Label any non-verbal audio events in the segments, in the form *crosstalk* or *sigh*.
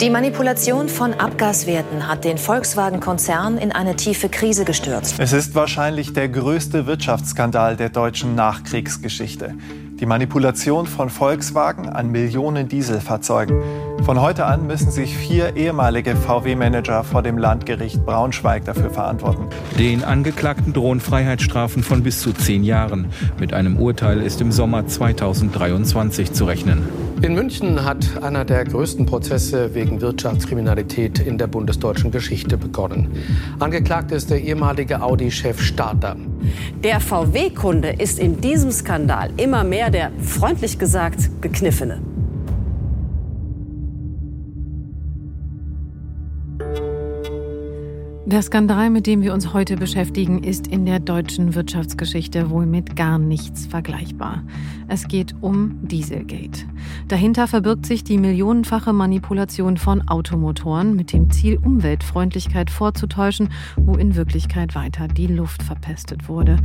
Die Manipulation von Abgaswerten hat den Volkswagen-Konzern in eine tiefe Krise gestürzt. Es ist wahrscheinlich der größte Wirtschaftsskandal der deutschen Nachkriegsgeschichte. Die Manipulation von Volkswagen an Millionen Dieselfahrzeugen. Von heute an müssen sich vier ehemalige VW-Manager vor dem Landgericht Braunschweig dafür verantworten. Den Angeklagten drohen Freiheitsstrafen von bis zu zehn Jahren. Mit einem Urteil ist im Sommer 2023 zu rechnen. In München hat einer der größten Prozesse wegen Wirtschaftskriminalität in der bundesdeutschen Geschichte begonnen. Angeklagt ist der ehemalige Audi-Chef Starter. Der VW-Kunde ist in diesem Skandal immer mehr der, freundlich gesagt, gekniffene. Der Skandal, mit dem wir uns heute beschäftigen, ist in der deutschen Wirtschaftsgeschichte wohl mit gar nichts vergleichbar. Es geht um Dieselgate. Dahinter verbirgt sich die millionenfache Manipulation von Automotoren mit dem Ziel, Umweltfreundlichkeit vorzutäuschen, wo in Wirklichkeit weiter die Luft verpestet wurde.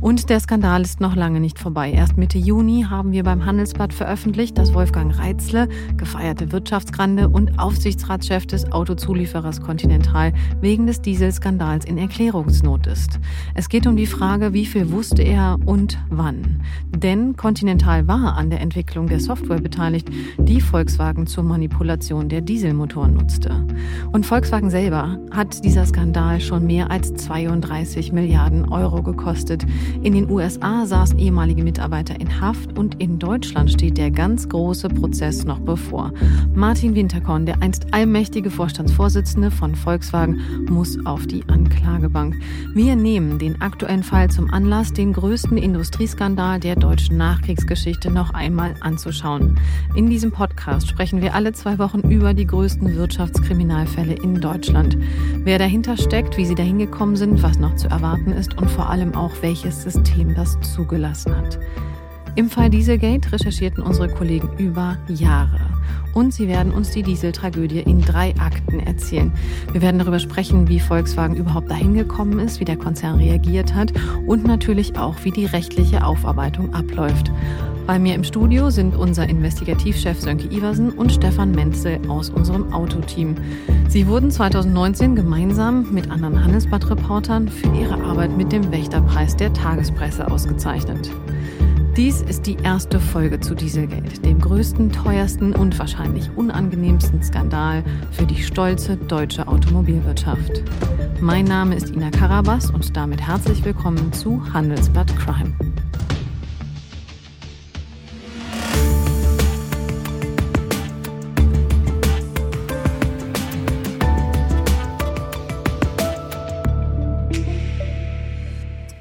Und der Skandal ist noch lange nicht vorbei. Erst Mitte Juni haben wir beim Handelsblatt veröffentlicht, dass Wolfgang Reitzle, gefeierte Wirtschaftsgrande und Aufsichtsratschef des Autozulieferers Continental, wegen des Dieselskandals in Erklärungsnot ist. Es geht um die Frage, wie viel wusste er und wann. Denn Continental war an der Entwicklung der Software beteiligt, die Volkswagen zur Manipulation der Dieselmotoren nutzte. Und Volkswagen selber hat dieser Skandal schon mehr als 32 Milliarden Euro gekostet. In den USA saßen ehemalige Mitarbeiter in Haft und in Deutschland steht der ganz große Prozess noch bevor. Martin Winterkorn, der einst allmächtige Vorstandsvorsitzende von Volkswagen, muss auf die Anklagebank. Wir nehmen den aktuellen Fall zum Anlass, den größten Industrieskandal der deutschen Nachkriegsgeschichte noch einmal anzuschauen. In diesem Podcast sprechen wir alle zwei Wochen über die größten Wirtschaftskriminalfälle in Deutschland. Wer dahinter steckt, wie sie dahin gekommen sind, was noch zu erwarten ist und vor allem auch, welches System das zugelassen hat. Im Fall Dieselgate recherchierten unsere Kollegen über Jahre. Und sie werden uns die Dieseltragödie in drei Akten erzählen. Wir werden darüber sprechen, wie Volkswagen überhaupt dahin gekommen ist, wie der Konzern reagiert hat und natürlich auch, wie die rechtliche Aufarbeitung abläuft. Bei mir im Studio sind unser Investigativchef Sönke Iversen und Stefan Menzel aus unserem Autoteam. Sie wurden 2019 gemeinsam mit anderen Handelsblatt-Reportern für ihre Arbeit mit dem Wächterpreis der Tagespresse ausgezeichnet. Dies ist die erste Folge zu Dieselgate, dem größten, teuersten und wahrscheinlich unangenehmsten Skandal für die stolze deutsche Automobilwirtschaft. Mein Name ist Ina Karabas und damit herzlich willkommen zu Handelsblatt Crime.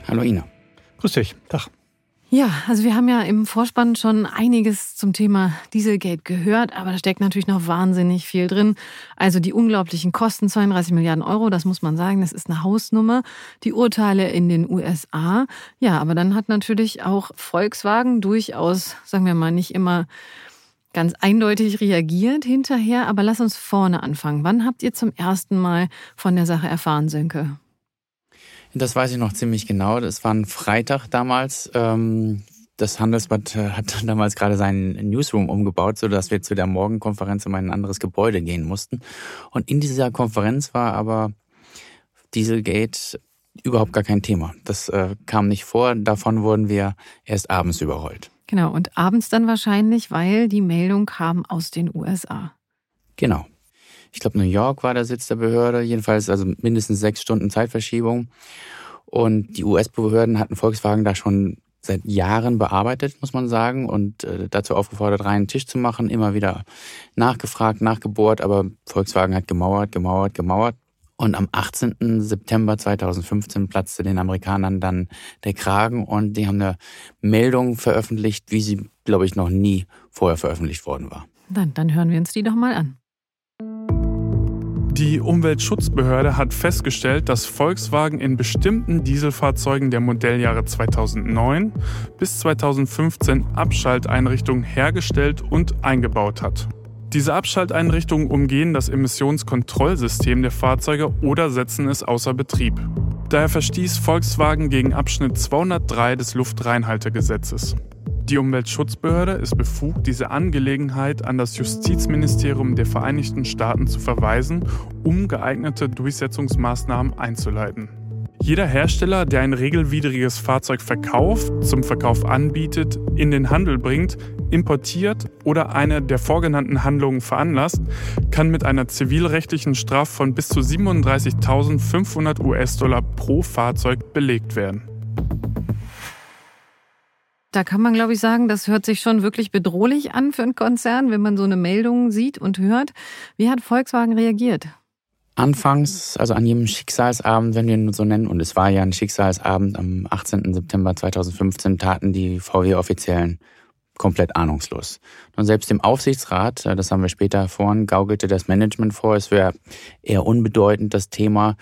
Hallo Ina. Grüß dich. Tag. Ja, also wir haben ja im Vorspann schon einiges zum Thema Dieselgate gehört, aber da steckt natürlich noch wahnsinnig viel drin. Also die unglaublichen Kosten, 32 Milliarden Euro, das muss man sagen, das ist eine Hausnummer. Die Urteile in den USA, ja, aber dann hat natürlich auch Volkswagen durchaus, sagen wir mal, nicht immer ganz eindeutig reagiert hinterher. Aber lass uns vorne anfangen. Wann habt ihr zum ersten Mal von der Sache erfahren, Sönke? Das weiß ich noch ziemlich genau. Das war ein Freitag damals. Ähm, das Handelsblatt äh, hat *laughs* damals gerade seinen Newsroom umgebaut, so dass wir zu der Morgenkonferenz in ein anderes Gebäude gehen mussten. Und in dieser Konferenz war aber Dieselgate überhaupt gar kein Thema. Das äh, kam nicht vor. Davon wurden wir erst abends überrollt. Genau, und abends dann wahrscheinlich, weil die Meldung kam aus den USA. Genau ich glaube, New York war der Sitz der Behörde, jedenfalls also mindestens sechs Stunden Zeitverschiebung. Und die US-Behörden hatten Volkswagen da schon seit Jahren bearbeitet, muss man sagen, und äh, dazu aufgefordert, reinen Tisch zu machen, immer wieder nachgefragt, nachgebohrt, aber Volkswagen hat gemauert, gemauert, gemauert. Und am 18. September 2015 platzte den Amerikanern dann der Kragen und die haben eine Meldung veröffentlicht, wie sie, glaube ich, noch nie vorher veröffentlicht worden war. Dann, dann hören wir uns die doch mal an. Die Umweltschutzbehörde hat festgestellt, dass Volkswagen in bestimmten Dieselfahrzeugen der Modelljahre 2009 bis 2015 Abschalteinrichtungen hergestellt und eingebaut hat. Diese Abschalteinrichtungen umgehen das Emissionskontrollsystem der Fahrzeuge oder setzen es außer Betrieb. Daher verstieß Volkswagen gegen Abschnitt 203 des Luftreinhaltegesetzes. Die Umweltschutzbehörde ist befugt, diese Angelegenheit an das Justizministerium der Vereinigten Staaten zu verweisen, um geeignete Durchsetzungsmaßnahmen einzuleiten. Jeder Hersteller, der ein regelwidriges Fahrzeug verkauft, zum Verkauf anbietet, in den Handel bringt, importiert oder eine der vorgenannten Handlungen veranlasst, kann mit einer zivilrechtlichen Strafe von bis zu 37.500 US-Dollar pro Fahrzeug belegt werden. Da kann man, glaube ich, sagen, das hört sich schon wirklich bedrohlich an für einen Konzern, wenn man so eine Meldung sieht und hört. Wie hat Volkswagen reagiert? Anfangs, also an jedem Schicksalsabend, wenn wir ihn so nennen, und es war ja ein Schicksalsabend am 18. September 2015, taten die VW-Offiziellen komplett ahnungslos. Und selbst im Aufsichtsrat, äh, das haben wir später erfahren, gaukelte das Management vor, es wäre eher unbedeutend das Thema.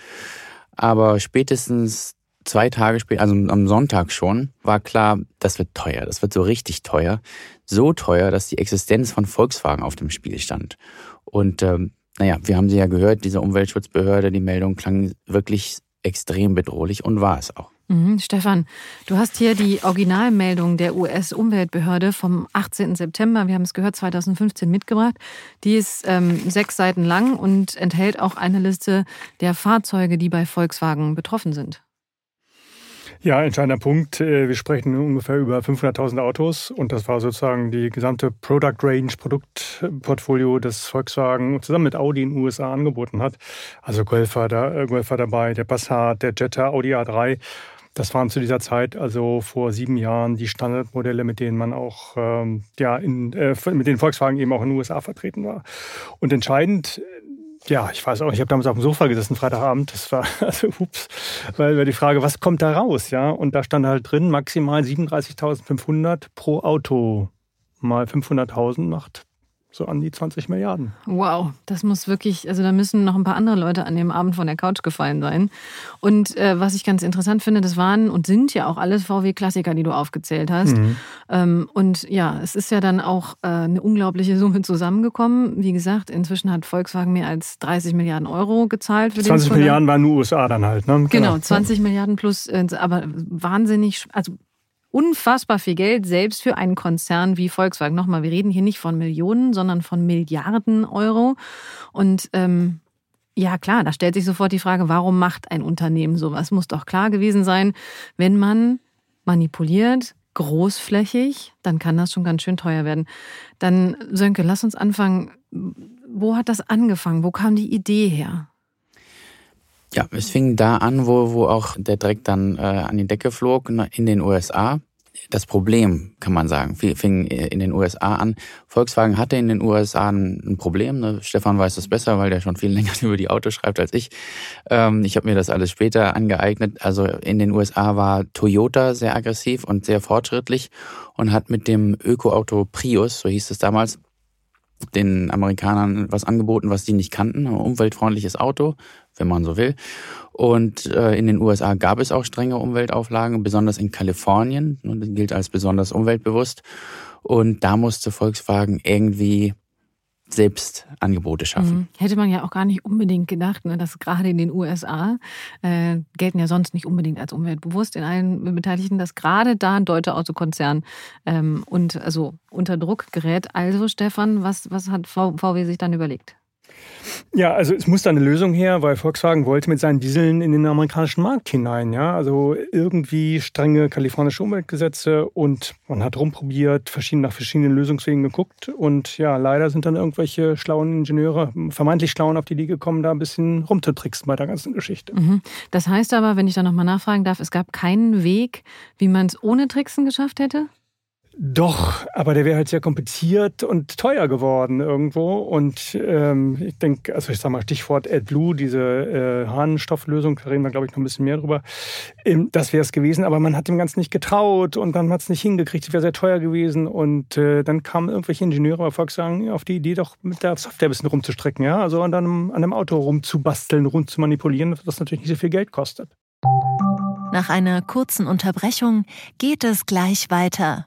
Aber spätestens zwei Tage später, also am Sonntag schon, war klar, das wird teuer, das wird so richtig teuer. So teuer, dass die Existenz von Volkswagen auf dem Spiel stand. Und ähm, naja, wir haben sie ja gehört, diese Umweltschutzbehörde, die Meldung klang wirklich extrem bedrohlich und war es auch. Mhm, Stefan, du hast hier die Originalmeldung der US-Umweltbehörde vom 18. September, wir haben es gehört, 2015 mitgebracht. Die ist ähm, sechs Seiten lang und enthält auch eine Liste der Fahrzeuge, die bei Volkswagen betroffen sind. Ja, entscheidender Punkt. Äh, wir sprechen ungefähr über 500.000 Autos und das war sozusagen die gesamte Product Range, Produktportfolio, das Volkswagen zusammen mit Audi in den USA angeboten hat. Also Golf war, da, äh, Golf war dabei, der Passat, der Jetta, Audi A3. Das waren zu dieser Zeit, also vor sieben Jahren, die Standardmodelle, mit denen man auch, ähm, ja, in, äh, mit denen Volkswagen eben auch in den USA vertreten war. Und entscheidend ja, ich weiß auch, ich habe damals auf dem Sofa gesessen, Freitagabend. Das war, *laughs* also, ups, weil, weil die Frage, was kommt da raus, ja? Und da stand halt drin, maximal 37.500 pro Auto. Mal 500.000 macht so an die 20 Milliarden. Wow, das muss wirklich, also da müssen noch ein paar andere Leute an dem Abend von der Couch gefallen sein. Und äh, was ich ganz interessant finde, das waren und sind ja auch alles VW-Klassiker, die du aufgezählt hast. Mhm. Ähm, und ja, es ist ja dann auch äh, eine unglaubliche Summe zusammengekommen. Wie gesagt, inzwischen hat Volkswagen mehr als 30 Milliarden Euro gezahlt. Für 20 Milliarden waren nur USA dann halt, ne? Genau, 20 ja. Milliarden plus, äh, aber wahnsinnig, also unfassbar viel Geld, selbst für einen Konzern wie Volkswagen. Nochmal, wir reden hier nicht von Millionen, sondern von Milliarden Euro. Und ähm, ja, klar, da stellt sich sofort die Frage, warum macht ein Unternehmen sowas? Muss doch klar gewesen sein, wenn man manipuliert, großflächig, dann kann das schon ganz schön teuer werden. Dann, Sönke, lass uns anfangen. Wo hat das angefangen? Wo kam die Idee her? Ja, es fing da an, wo, wo auch der Dreck dann äh, an die Decke flog, in den USA. Das Problem, kann man sagen, fing in den USA an. Volkswagen hatte in den USA ein, ein Problem. Ne? Stefan weiß das besser, weil der schon viel *laughs* länger über die Autos schreibt als ich. Ähm, ich habe mir das alles später angeeignet. Also in den USA war Toyota sehr aggressiv und sehr fortschrittlich und hat mit dem Ökoauto Prius, so hieß es damals, den Amerikanern was angeboten, was die nicht kannten. Ein umweltfreundliches Auto, wenn man so will. Und äh, in den USA gab es auch strenge Umweltauflagen, besonders in Kalifornien. Und das gilt als besonders umweltbewusst. Und da musste Volkswagen irgendwie selbst Angebote schaffen. Mhm. Hätte man ja auch gar nicht unbedingt gedacht, ne, dass gerade in den USA äh, gelten ja sonst nicht unbedingt als umweltbewusst in allen Beteiligten, dass gerade da ein deutscher Autokonzern ähm, und also unter Druck gerät. Also Stefan, was, was hat VW sich dann überlegt? Ja, also es muss da eine Lösung her, weil Volkswagen wollte mit seinen Dieseln in den amerikanischen Markt hinein. Ja, also irgendwie strenge kalifornische Umweltgesetze und man hat rumprobiert, verschieden, nach verschiedenen Lösungswegen geguckt und ja, leider sind dann irgendwelche schlauen Ingenieure, vermeintlich schlauen, auf die Idee gekommen, da ein bisschen rumzutricksen bei der ganzen Geschichte. Mhm. Das heißt aber, wenn ich da nochmal nachfragen darf, es gab keinen Weg, wie man es ohne Tricksen geschafft hätte? Doch, aber der wäre halt sehr kompliziert und teuer geworden irgendwo. Und ähm, ich denke, also ich sage mal Stichwort AdBlue, diese äh, Harnstofflösung, da reden wir, glaube ich, noch ein bisschen mehr drüber. Ähm, das wäre es gewesen, aber man hat dem Ganzen nicht getraut und dann hat es nicht hingekriegt. Es wäre sehr teuer gewesen. Und äh, dann kamen irgendwelche Ingenieure bei Volkswagen auf die Idee, doch mit der Software ein bisschen rumzustrecken, ja. Also an einem, an einem Auto rumzubasteln, rund zu manipulieren, was natürlich nicht so viel Geld kostet. Nach einer kurzen Unterbrechung geht es gleich weiter.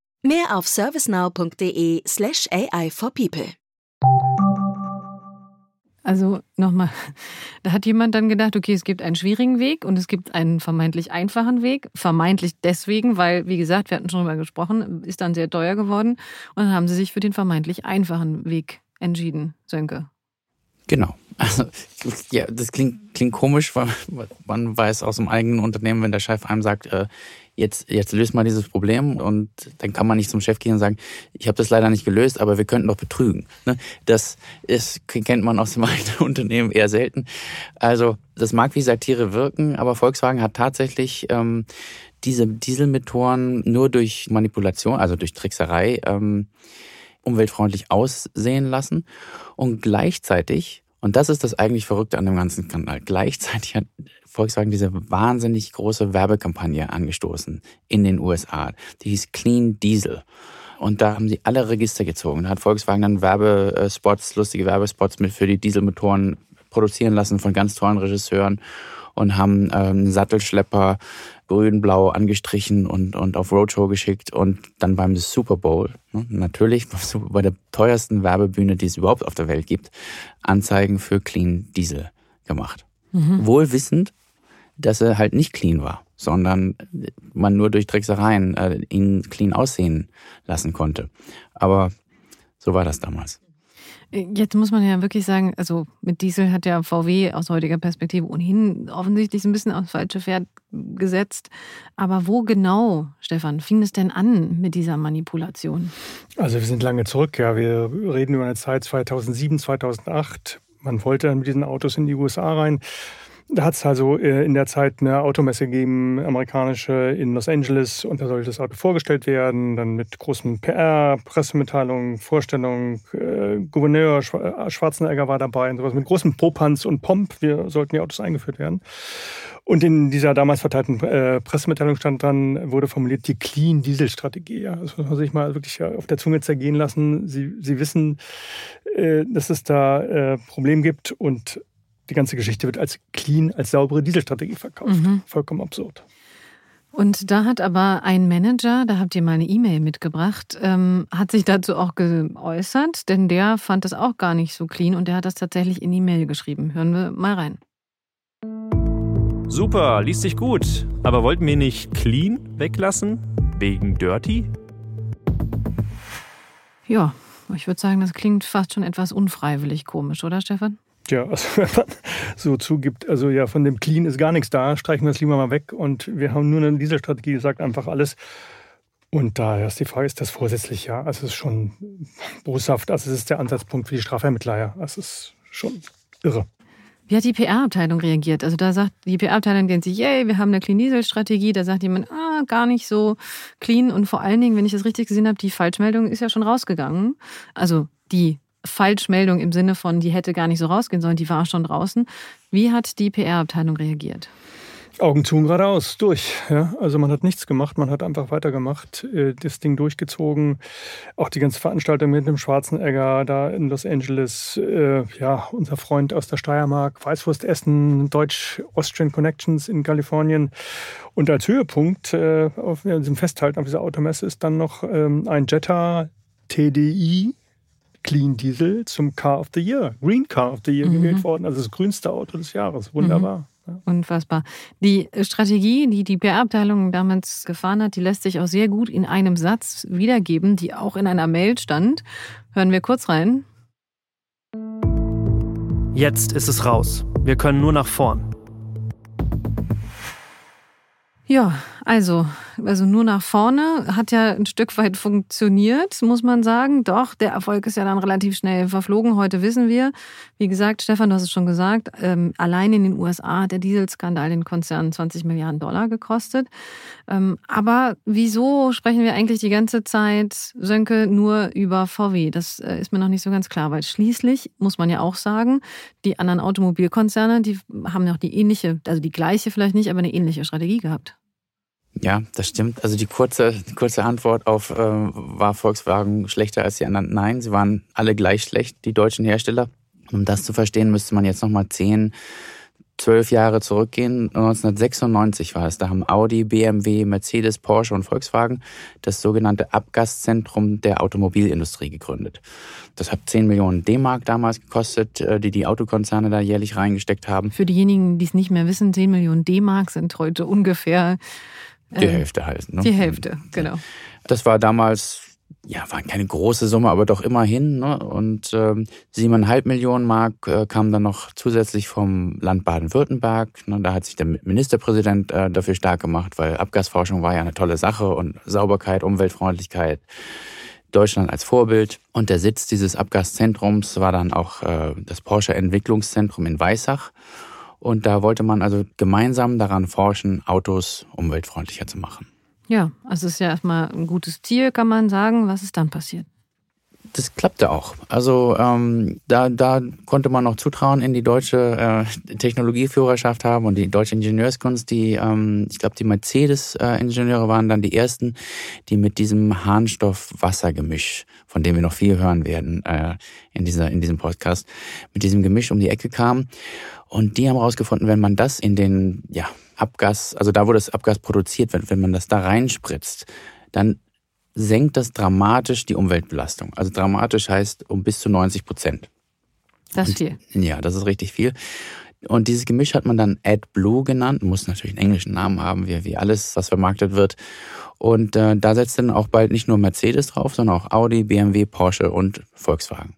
Mehr auf servicenow.de/slash AI for People. Also nochmal, da hat jemand dann gedacht, okay, es gibt einen schwierigen Weg und es gibt einen vermeintlich einfachen Weg. Vermeintlich deswegen, weil, wie gesagt, wir hatten schon darüber gesprochen, ist dann sehr teuer geworden. Und dann haben sie sich für den vermeintlich einfachen Weg entschieden, Sönke. Genau. Also, ja, das klingt, klingt komisch, weil man weiß aus dem eigenen Unternehmen, wenn der Chef einem sagt, äh, jetzt, jetzt löst mal dieses Problem und dann kann man nicht zum Chef gehen und sagen, ich habe das leider nicht gelöst, aber wir könnten doch betrügen. Ne? Das ist, kennt man aus dem *laughs* eigenen Unternehmen eher selten. Also das mag wie Satire wirken, aber Volkswagen hat tatsächlich ähm, diese Dieselmotoren nur durch Manipulation, also durch Trickserei, ähm, umweltfreundlich aussehen lassen und gleichzeitig und das ist das eigentlich Verrückte an dem ganzen Kanal. Gleichzeitig hat Volkswagen diese wahnsinnig große Werbekampagne angestoßen in den USA. Die hieß Clean Diesel. Und da haben sie alle Register gezogen. Da hat Volkswagen dann Werbespots, lustige Werbespots mit für die Dieselmotoren produzieren lassen von ganz tollen Regisseuren und haben ähm, Sattelschlepper grün-blau angestrichen und, und auf Roadshow geschickt und dann beim Super Bowl, ne, natürlich *laughs* bei der teuersten Werbebühne, die es überhaupt auf der Welt gibt, Anzeigen für Clean Diesel gemacht. Mhm. Wohl wissend, dass er halt nicht clean war, sondern man nur durch Tricksereien äh, ihn clean aussehen lassen konnte. Aber so war das damals. Jetzt muss man ja wirklich sagen, also mit Diesel hat ja VW aus heutiger Perspektive ohnehin offensichtlich ein bisschen aufs falsche Pferd gesetzt. Aber wo genau, Stefan, fing es denn an mit dieser Manipulation? Also wir sind lange zurück, ja. Wir reden über eine Zeit 2007, 2008. Man wollte dann mit diesen Autos in die USA rein. Da hat es also äh, in der Zeit eine Automesse gegeben, amerikanische in Los Angeles, und da sollte das Auto vorgestellt werden, dann mit großen PR, Pressemitteilungen, Vorstellungen, äh, Gouverneur äh, Schwarzenegger war dabei und sowas, mit großem Popanz und Pomp, wir sollten die Autos eingeführt werden. Und in dieser damals verteilten äh, Pressemitteilung stand dran, wurde formuliert die Clean Diesel Strategie. Ja. Das muss man sich mal wirklich auf der Zunge zergehen lassen. Sie, Sie wissen, äh, dass es da äh, Problem gibt und die ganze Geschichte wird als clean, als saubere Dieselstrategie verkauft. Mhm. Vollkommen absurd. Und da hat aber ein Manager, da habt ihr mal eine E-Mail mitgebracht, ähm, hat sich dazu auch geäußert, denn der fand das auch gar nicht so clean und der hat das tatsächlich in die Mail geschrieben. Hören wir mal rein. Super, liest sich gut. Aber wollten wir nicht clean weglassen? Wegen dirty? Ja, ich würde sagen, das klingt fast schon etwas unfreiwillig komisch, oder Stefan? Ja, also *laughs* wenn man so zugibt, also ja, von dem Clean ist gar nichts da, streichen wir das lieber mal weg und wir haben nur eine Dieselstrategie, die sagt einfach alles. Und da ist die Frage, ist das vorsätzlich? Ja, also es ist schon boshaft. Also es ist der Ansatzpunkt für die Strafvermittler. Ja, es ist schon irre. Wie hat die PR-Abteilung reagiert? Also da sagt die PR-Abteilung, denkt sich, yay, wir haben eine Clean Diesel-Strategie. Da sagt jemand, ah, gar nicht so clean. Und vor allen Dingen, wenn ich das richtig gesehen habe, die Falschmeldung ist ja schon rausgegangen. Also die Falschmeldung im Sinne von, die hätte gar nicht so rausgehen sollen, die war schon draußen. Wie hat die PR-Abteilung reagiert? Augen zu geradeaus, durch. Ja, also man hat nichts gemacht, man hat einfach weitergemacht, äh, das Ding durchgezogen. Auch die ganze Veranstaltung mit dem Schwarzenegger da in Los Angeles. Äh, ja, unser Freund aus der Steiermark, Weißwurstessen, Deutsch-Austrian Connections in Kalifornien. Und als Höhepunkt äh, auf diesem Festhalten auf dieser Automesse ist dann noch ähm, ein Jetta TDI Clean Diesel zum Car of the Year, Green Car of the Year mhm. gewählt worden. Also das grünste Auto des Jahres. Wunderbar. Mhm. Unfassbar. Die Strategie, die die PR-Abteilung damals gefahren hat, die lässt sich auch sehr gut in einem Satz wiedergeben, die auch in einer Mail stand. Hören wir kurz rein. Jetzt ist es raus. Wir können nur nach vorn. Ja, also, also nur nach vorne hat ja ein Stück weit funktioniert, muss man sagen. Doch, der Erfolg ist ja dann relativ schnell verflogen. Heute wissen wir, wie gesagt, Stefan, du hast es schon gesagt, ähm, allein in den USA hat der Dieselskandal den Konzern 20 Milliarden Dollar gekostet. Ähm, aber wieso sprechen wir eigentlich die ganze Zeit, Sönke, nur über VW? Das äh, ist mir noch nicht so ganz klar, weil schließlich muss man ja auch sagen, die anderen Automobilkonzerne, die haben auch die ähnliche, also die gleiche vielleicht nicht, aber eine ähnliche Strategie gehabt. Ja, das stimmt. Also die kurze, die kurze Antwort auf, äh, war Volkswagen schlechter als die anderen? Nein, sie waren alle gleich schlecht, die deutschen Hersteller. Um das zu verstehen, müsste man jetzt nochmal zehn, zwölf Jahre zurückgehen. 1996 war es. Da haben Audi, BMW, Mercedes, Porsche und Volkswagen das sogenannte Abgaszentrum der Automobilindustrie gegründet. Das hat 10 Millionen D-Mark damals gekostet, äh, die die Autokonzerne da jährlich reingesteckt haben. Für diejenigen, die es nicht mehr wissen, 10 Millionen D-Mark sind heute ungefähr die äh, Hälfte halt. Ne? Die Hälfte, genau. Das war damals ja, war keine große Summe, aber doch immerhin. Ne? Und ähm, siebeneinhalb Millionen Mark äh, kamen dann noch zusätzlich vom Land Baden-Württemberg. Ne? Da hat sich der Ministerpräsident äh, dafür stark gemacht, weil Abgasforschung war ja eine tolle Sache und Sauberkeit, Umweltfreundlichkeit. Deutschland als Vorbild. Und der Sitz dieses Abgaszentrums war dann auch äh, das Porsche Entwicklungszentrum in Weissach. Und da wollte man also gemeinsam daran forschen, Autos umweltfreundlicher zu machen. Ja, also es ist ja erstmal ein gutes Ziel, kann man sagen. Was ist dann passiert? Das klappte auch. Also ähm, da, da konnte man noch Zutrauen in die deutsche äh, Technologieführerschaft haben und die deutsche Ingenieurskunst. Die, ähm, ich glaube, die Mercedes-Ingenieure waren dann die ersten, die mit diesem Harnstoff-Wasser-Gemisch, von dem wir noch viel hören werden äh, in dieser in diesem Podcast, mit diesem Gemisch um die Ecke kamen. Und die haben herausgefunden, wenn man das in den ja, Abgas, also da, wo das Abgas produziert wird, wenn man das da reinspritzt, dann senkt das dramatisch die Umweltbelastung. Also dramatisch heißt um bis zu 90 Prozent. Das ist viel. Ja, das ist richtig viel. Und dieses Gemisch hat man dann AdBlue genannt, muss natürlich einen englischen Namen haben, wie, wie alles, was vermarktet wird. Und äh, da setzt dann auch bald nicht nur Mercedes drauf, sondern auch Audi, BMW, Porsche und Volkswagen.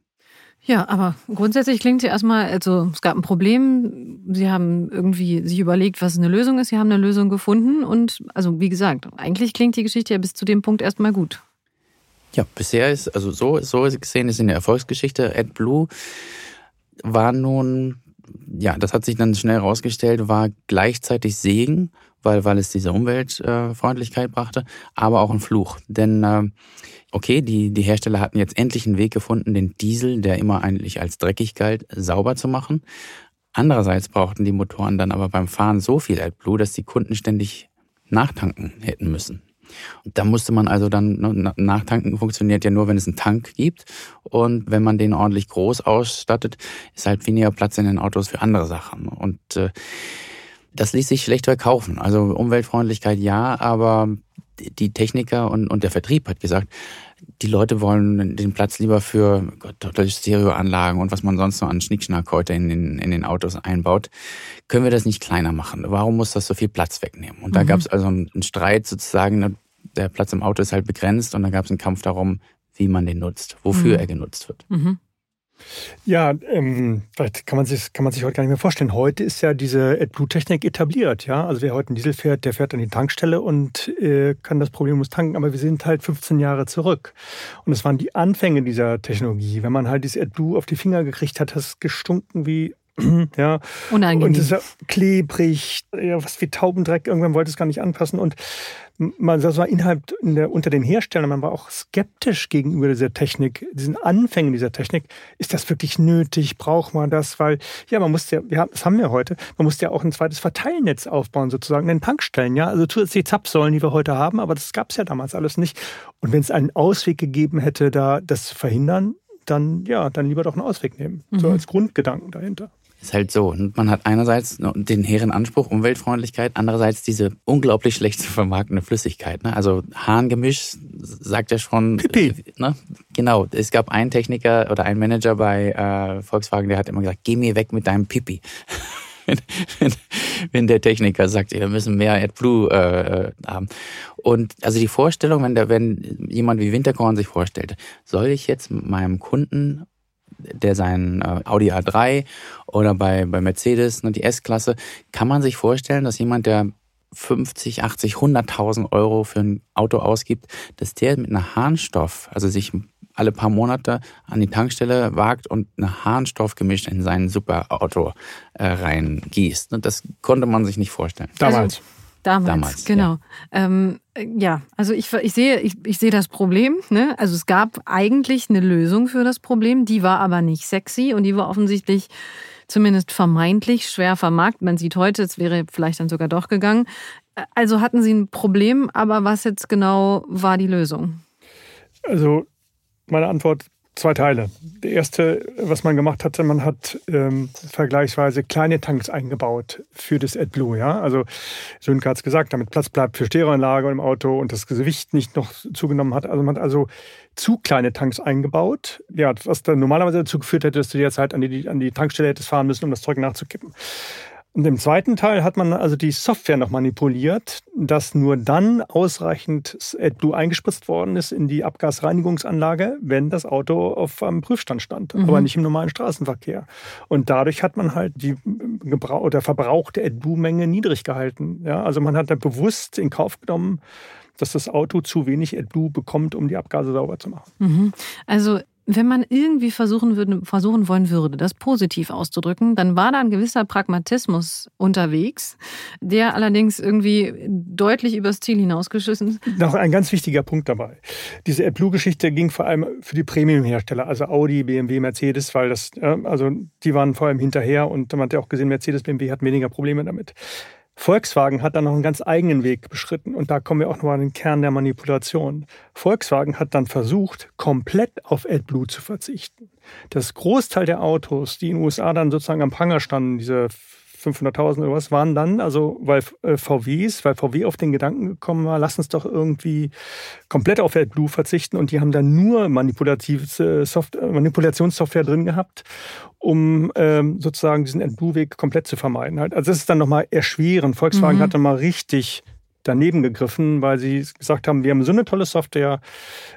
Ja, aber grundsätzlich klingt sie erstmal, also es gab ein Problem, sie haben irgendwie sich überlegt, was eine Lösung ist, sie haben eine Lösung gefunden. Und also wie gesagt, eigentlich klingt die Geschichte ja bis zu dem Punkt erstmal gut. Ja, bisher ist, also so, so gesehen ist in der Erfolgsgeschichte, AdBlue war nun, ja, das hat sich dann schnell rausgestellt, war gleichzeitig Segen, weil, weil es diese Umweltfreundlichkeit brachte, aber auch ein Fluch. Denn äh, okay, die, die Hersteller hatten jetzt endlich einen Weg gefunden, den Diesel, der immer eigentlich als dreckig galt, sauber zu machen. Andererseits brauchten die Motoren dann aber beim Fahren so viel AdBlue, dass die Kunden ständig nachtanken hätten müssen. Da musste man also dann, ne, nachtanken funktioniert ja nur, wenn es einen Tank gibt. Und wenn man den ordentlich groß ausstattet, ist halt weniger Platz in den Autos für andere Sachen. Und äh, das ließ sich schlecht verkaufen. Also Umweltfreundlichkeit ja, aber die Techniker und, und der Vertrieb hat gesagt, die Leute wollen den Platz lieber für Gott, Stereoanlagen und was man sonst noch an Schnickschnack heute in den, in den Autos einbaut. Können wir das nicht kleiner machen? Warum muss das so viel Platz wegnehmen? Und da mhm. gab es also einen, einen Streit sozusagen, ne, der Platz im Auto ist halt begrenzt und da gab es einen Kampf darum, wie man den nutzt, wofür mhm. er genutzt wird. Mhm. Ja, ähm, vielleicht kann man, sich, kann man sich heute gar nicht mehr vorstellen. Heute ist ja diese AdBlue-Technik etabliert. Ja? Also wer heute einen Diesel fährt, der fährt an die Tankstelle und äh, kann das problemlos tanken. Aber wir sind halt 15 Jahre zurück. Und es waren die Anfänge dieser Technologie. Wenn man halt dieses AdBlue auf die Finger gekriegt hat, hat es gestunken wie *clears throat* ja. Unangenehm. Und es ist ja klebrig, ja, was wie Taubendreck. Irgendwann wollte es gar nicht anpassen. Und man das war innerhalb in der, unter den Herstellern, man war auch skeptisch gegenüber dieser Technik, diesen Anfängen dieser Technik. Ist das wirklich nötig? Braucht man das? Weil, ja, man muss ja, ja, das haben wir heute, man muss ja auch ein zweites Verteilnetz aufbauen, sozusagen, in den Tankstellen, ja. Also zusätzlich Zapfsäulen, die wir heute haben, aber das gab es ja damals alles nicht. Und wenn es einen Ausweg gegeben hätte, da das zu verhindern, dann ja, dann lieber doch einen Ausweg nehmen. Mhm. So als Grundgedanken dahinter. Ist halt so. Man hat einerseits den hehren Anspruch, Umweltfreundlichkeit, andererseits diese unglaublich schlecht zu vermarktende Flüssigkeit. Ne? Also Harngemisch sagt ja schon. Pipi. Ne? Genau. Es gab einen Techniker oder einen Manager bei äh, Volkswagen, der hat immer gesagt, geh mir weg mit deinem Pipi. *laughs* wenn, wenn, wenn der Techniker sagt, wir müssen mehr AdBlue äh, haben. Und also die Vorstellung, wenn, der, wenn jemand wie Winterkorn sich vorstellt, soll ich jetzt meinem Kunden der sein äh, Audi A3 oder bei, bei Mercedes, ne, die S-Klasse, kann man sich vorstellen, dass jemand, der 50, 80, 100.000 Euro für ein Auto ausgibt, dass der mit einer Harnstoff, also sich alle paar Monate an die Tankstelle wagt und eine Harnstoffgemisch in sein Superauto äh, reingießt. Ne, das konnte man sich nicht vorstellen. Damals. Also, Damals, Damals genau. Ja. Ähm, ja, also ich, ich sehe, ich, ich sehe das Problem. Ne? Also es gab eigentlich eine Lösung für das Problem, die war aber nicht sexy und die war offensichtlich zumindest vermeintlich schwer vermarkt. Man sieht heute, es wäre vielleicht dann sogar doch gegangen. Also hatten Sie ein Problem, aber was jetzt genau war die Lösung? Also meine Antwort zwei Teile. Der erste, was man gemacht hatte, man hat ähm, vergleichsweise kleine Tanks eingebaut für das AdBlue. Ja? Also Sönke hat es gesagt, damit Platz bleibt für Stereoanlage im Auto und das Gewicht nicht noch zugenommen hat. Also man hat also zu kleine Tanks eingebaut, ja, was dann normalerweise dazu geführt hätte, dass du derzeit an die, an die Tankstelle hättest fahren müssen, um das Zeug nachzukippen. Und im zweiten Teil hat man also die Software noch manipuliert, dass nur dann ausreichend AdBlue eingespritzt worden ist in die Abgasreinigungsanlage, wenn das Auto auf einem Prüfstand stand, mhm. aber nicht im normalen Straßenverkehr. Und dadurch hat man halt die Gebrauch oder verbrauchte AdBlue-Menge niedrig gehalten. Ja, also man hat da bewusst in Kauf genommen, dass das Auto zu wenig AdBlue bekommt, um die Abgase sauber zu machen. Mhm. Also wenn man irgendwie versuchen, würde, versuchen wollen würde, das positiv auszudrücken, dann war da ein gewisser Pragmatismus unterwegs, der allerdings irgendwie deutlich übers Ziel hinausgeschissen ist. Noch ein ganz wichtiger Punkt dabei. Diese AdBlue-Geschichte ging vor allem für die Premium-Hersteller, also Audi, BMW, Mercedes, weil das, also die waren vor allem hinterher und man hat ja auch gesehen, Mercedes, BMW hat weniger Probleme damit. Volkswagen hat dann noch einen ganz eigenen Weg beschritten und da kommen wir auch noch an den Kern der Manipulation. Volkswagen hat dann versucht, komplett auf AdBlue zu verzichten. Das Großteil der Autos, die in den USA dann sozusagen am Pranger standen, diese 500.000 oder was, waren dann, also weil äh, VWs, weil VW auf den Gedanken gekommen war, lass uns doch irgendwie komplett auf AdBlue verzichten und die haben dann nur manipulative Soft Manipulationssoftware drin gehabt, um ähm, sozusagen diesen AdBlue-Weg komplett zu vermeiden. Also das ist dann nochmal erschwerend. Volkswagen mhm. hatte mal richtig daneben gegriffen, weil sie gesagt haben, wir haben so eine tolle Software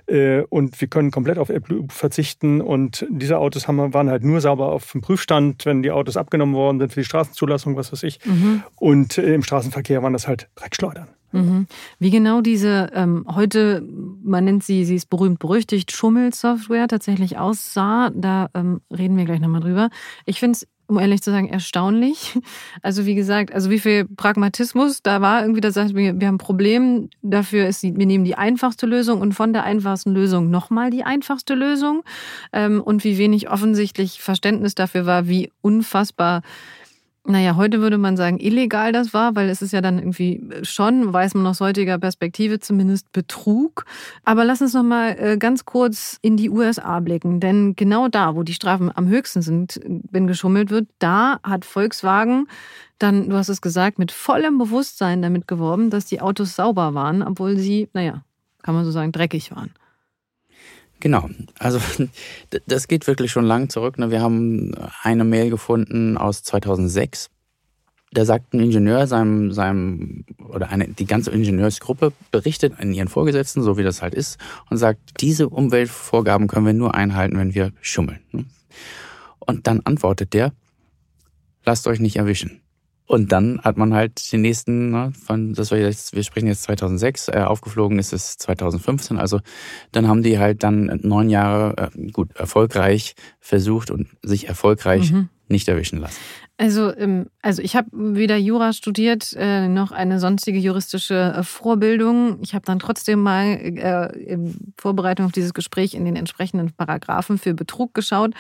äh, und wir können komplett auf AdBlue verzichten. Und diese Autos haben, waren halt nur sauber auf dem Prüfstand, wenn die Autos abgenommen worden sind für die Straßenzulassung, was weiß ich. Mhm. Und äh, im Straßenverkehr waren das halt Dreckschleudern. Mhm. Wie genau diese ähm, heute, man nennt sie, sie ist berühmt berüchtigt, Schummelsoftware tatsächlich aussah, da ähm, reden wir gleich nochmal drüber. Ich finde es um ehrlich zu sagen, erstaunlich. Also wie gesagt, also wie viel Pragmatismus da war, irgendwie, da sagt wir, wir haben ein Problem, dafür ist, wir nehmen die einfachste Lösung und von der einfachsten Lösung nochmal die einfachste Lösung. Ähm, und wie wenig offensichtlich Verständnis dafür war, wie unfassbar naja, heute würde man sagen, illegal das war, weil es ist ja dann irgendwie schon, weiß man aus heutiger Perspektive zumindest Betrug. Aber lass uns noch mal äh, ganz kurz in die USA blicken, denn genau da, wo die Strafen am höchsten sind, wenn geschummelt wird, da hat Volkswagen dann, du hast es gesagt, mit vollem Bewusstsein damit geworben, dass die Autos sauber waren, obwohl sie, naja, kann man so sagen, dreckig waren. Genau, also *laughs* das geht wirklich schon lang zurück. Ne? Wir haben eine Mail gefunden aus 2006. Da sagt ein Ingenieur seinem, seinem oder eine, die ganze Ingenieursgruppe berichtet an ihren Vorgesetzten, so wie das halt ist, und sagt, diese Umweltvorgaben können wir nur einhalten, wenn wir schummeln. Ne? Und dann antwortet der, lasst euch nicht erwischen. Und dann hat man halt den nächsten, ne, von, das war jetzt, wir sprechen jetzt 2006, äh, aufgeflogen ist es 2015. Also dann haben die halt dann neun Jahre äh, gut erfolgreich versucht und sich erfolgreich mhm. nicht erwischen lassen. Also, ähm, also ich habe weder Jura studiert äh, noch eine sonstige juristische äh, Vorbildung. Ich habe dann trotzdem mal äh, in Vorbereitung auf dieses Gespräch in den entsprechenden Paragraphen für Betrug geschaut.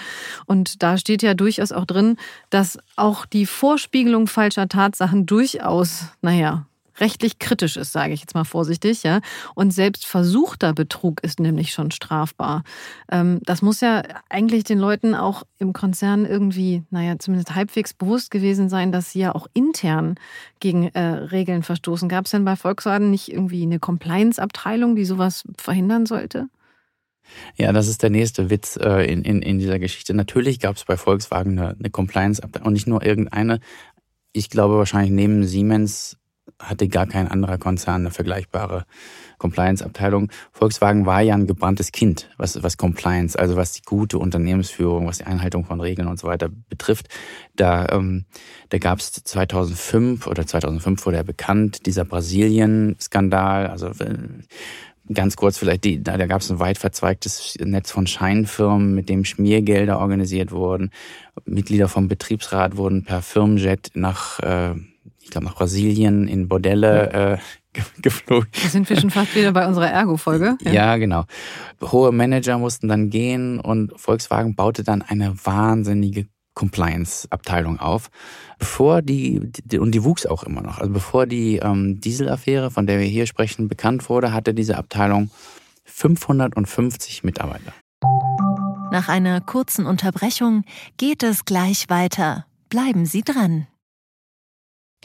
Und da steht ja durchaus auch drin, dass auch die Vorspiegelung falscher Tatsachen durchaus, naja, rechtlich kritisch ist, sage ich jetzt mal vorsichtig, ja. Und selbst versuchter Betrug ist nämlich schon strafbar. Ähm, das muss ja eigentlich den Leuten auch im Konzern irgendwie, naja, zumindest halbwegs bewusst gewesen sein, dass sie ja auch intern gegen äh, Regeln verstoßen. Gab es denn bei Volkswagen nicht irgendwie eine Compliance-Abteilung, die sowas verhindern sollte? Ja, das ist der nächste Witz äh, in, in, in dieser Geschichte. Natürlich gab es bei Volkswagen eine, eine Compliance-Abteilung und nicht nur irgendeine. Ich glaube wahrscheinlich neben Siemens hatte gar kein anderer Konzern eine vergleichbare Compliance-Abteilung. Volkswagen war ja ein gebranntes Kind, was, was Compliance, also was die gute Unternehmensführung, was die Einhaltung von Regeln und so weiter betrifft. Da, ähm, da gab es 2005 oder 2005 wurde er bekannt, dieser Brasilien-Skandal, also äh, Ganz kurz vielleicht, die, da, da gab es ein weit verzweigtes Netz von Scheinfirmen, mit dem Schmiergelder organisiert wurden. Mitglieder vom Betriebsrat wurden per Firmenjet nach äh, ich glaube, nach Brasilien in Bordelle äh, geflogen. Da sind wir schon fast wieder bei unserer Ergo-Folge. Ja. ja, genau. Hohe Manager mussten dann gehen und Volkswagen baute dann eine wahnsinnige Compliance-Abteilung auf. Bevor die, die, und die wuchs auch immer noch, also bevor die ähm, Dieselaffäre, von der wir hier sprechen, bekannt wurde, hatte diese Abteilung 550 Mitarbeiter. Nach einer kurzen Unterbrechung geht es gleich weiter. Bleiben Sie dran.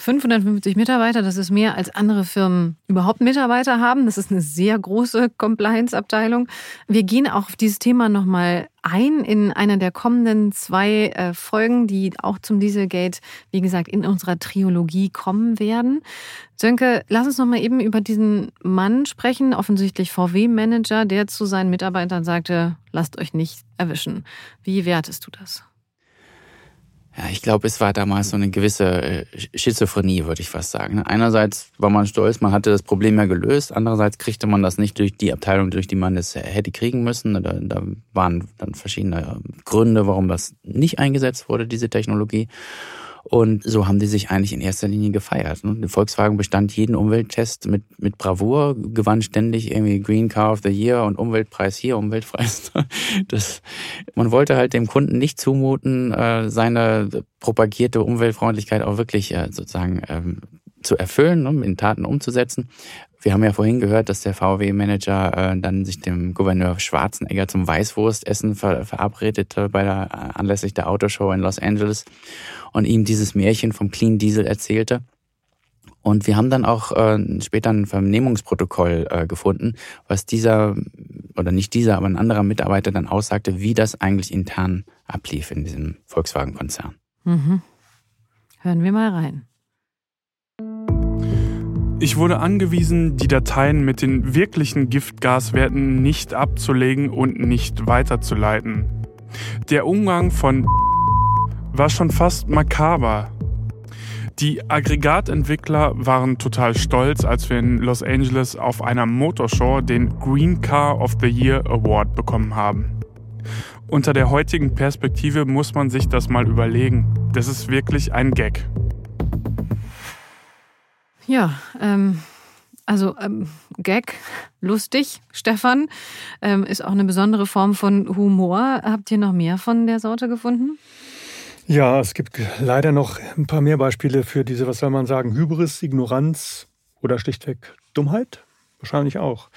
550 Mitarbeiter, das ist mehr als andere Firmen überhaupt Mitarbeiter haben. Das ist eine sehr große Compliance-Abteilung. Wir gehen auch auf dieses Thema nochmal ein in einer der kommenden zwei äh, Folgen, die auch zum Dieselgate, wie gesagt, in unserer Triologie kommen werden. Sönke, lass uns nochmal eben über diesen Mann sprechen, offensichtlich VW-Manager, der zu seinen Mitarbeitern sagte, lasst euch nicht erwischen. Wie wertest du das? Ja, ich glaube, es war damals so eine gewisse äh, Schizophrenie, würde ich fast sagen. Ne? Einerseits war man stolz, man hatte das Problem ja gelöst. Andererseits kriegte man das nicht durch die Abteilung, durch die man es hätte kriegen müssen. Da, da waren dann verschiedene Gründe, warum das nicht eingesetzt wurde, diese Technologie. Und so haben die sich eigentlich in erster Linie gefeiert. Ne? Volkswagen bestand jeden Umwelttest mit, mit Bravour, gewann ständig irgendwie Green Car of the Year und Umweltpreis hier, Umweltpreis. Das, man wollte halt dem Kunden nicht zumuten, äh, seine propagierte Umweltfreundlichkeit auch wirklich äh, sozusagen ähm, zu erfüllen, ne, in Taten umzusetzen. Wir haben ja vorhin gehört, dass der VW-Manager äh, dann sich dem Gouverneur Schwarzenegger zum Weißwurstessen ver verabredete bei der äh, anlässlich der Autoshow in Los Angeles und ihm dieses Märchen vom Clean Diesel erzählte. Und wir haben dann auch äh, später ein Vernehmungsprotokoll äh, gefunden, was dieser, oder nicht dieser, aber ein anderer Mitarbeiter dann aussagte, wie das eigentlich intern ablief in diesem Volkswagen-Konzern. Mhm. Hören wir mal rein. Ich wurde angewiesen, die Dateien mit den wirklichen Giftgaswerten nicht abzulegen und nicht weiterzuleiten. Der Umgang von war schon fast makaber. Die Aggregatentwickler waren total stolz, als wir in Los Angeles auf einer Motorshow den Green Car of the Year Award bekommen haben. Unter der heutigen Perspektive muss man sich das mal überlegen. Das ist wirklich ein Gag. Ja, ähm, also ähm, Gag, lustig, Stefan, ähm, ist auch eine besondere Form von Humor. Habt ihr noch mehr von der Sorte gefunden? Ja, es gibt leider noch ein paar mehr Beispiele für diese, was soll man sagen, Hybris, Ignoranz oder schlichtweg Dummheit. Wahrscheinlich auch.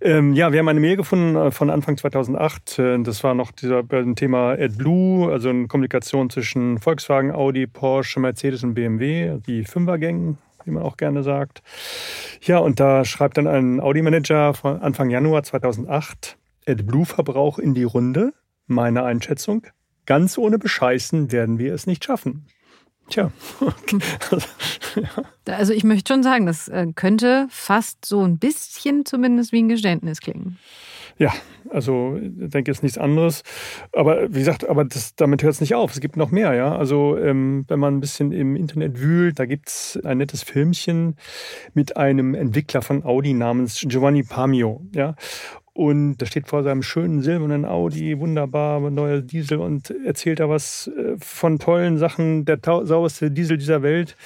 Ähm, ja, wir haben eine Mail gefunden äh, von Anfang 2008. Äh, das war noch dieser Thema AdBlue, also eine Kommunikation zwischen Volkswagen, Audi, Porsche, Mercedes und BMW, die Fünfergängen wie man auch gerne sagt. Ja, und da schreibt dann ein Audi-Manager von Anfang Januar 2008, AdBlue-Verbrauch in die Runde, meine Einschätzung. Ganz ohne Bescheißen werden wir es nicht schaffen. Tja. *laughs* Also ich möchte schon sagen, das äh, könnte fast so ein bisschen zumindest wie ein Geständnis klingen. Ja, also ich denke jetzt nichts anderes. Aber wie gesagt, aber das, damit hört es nicht auf. Es gibt noch mehr, ja. Also ähm, wenn man ein bisschen im Internet wühlt, da gibt es ein nettes Filmchen mit einem Entwickler von Audi namens Giovanni Pamio, ja. Und da steht vor seinem schönen silbernen Audi, wunderbar, neuer Diesel und erzählt da was äh, von tollen Sachen, der sauberste Diesel dieser Welt.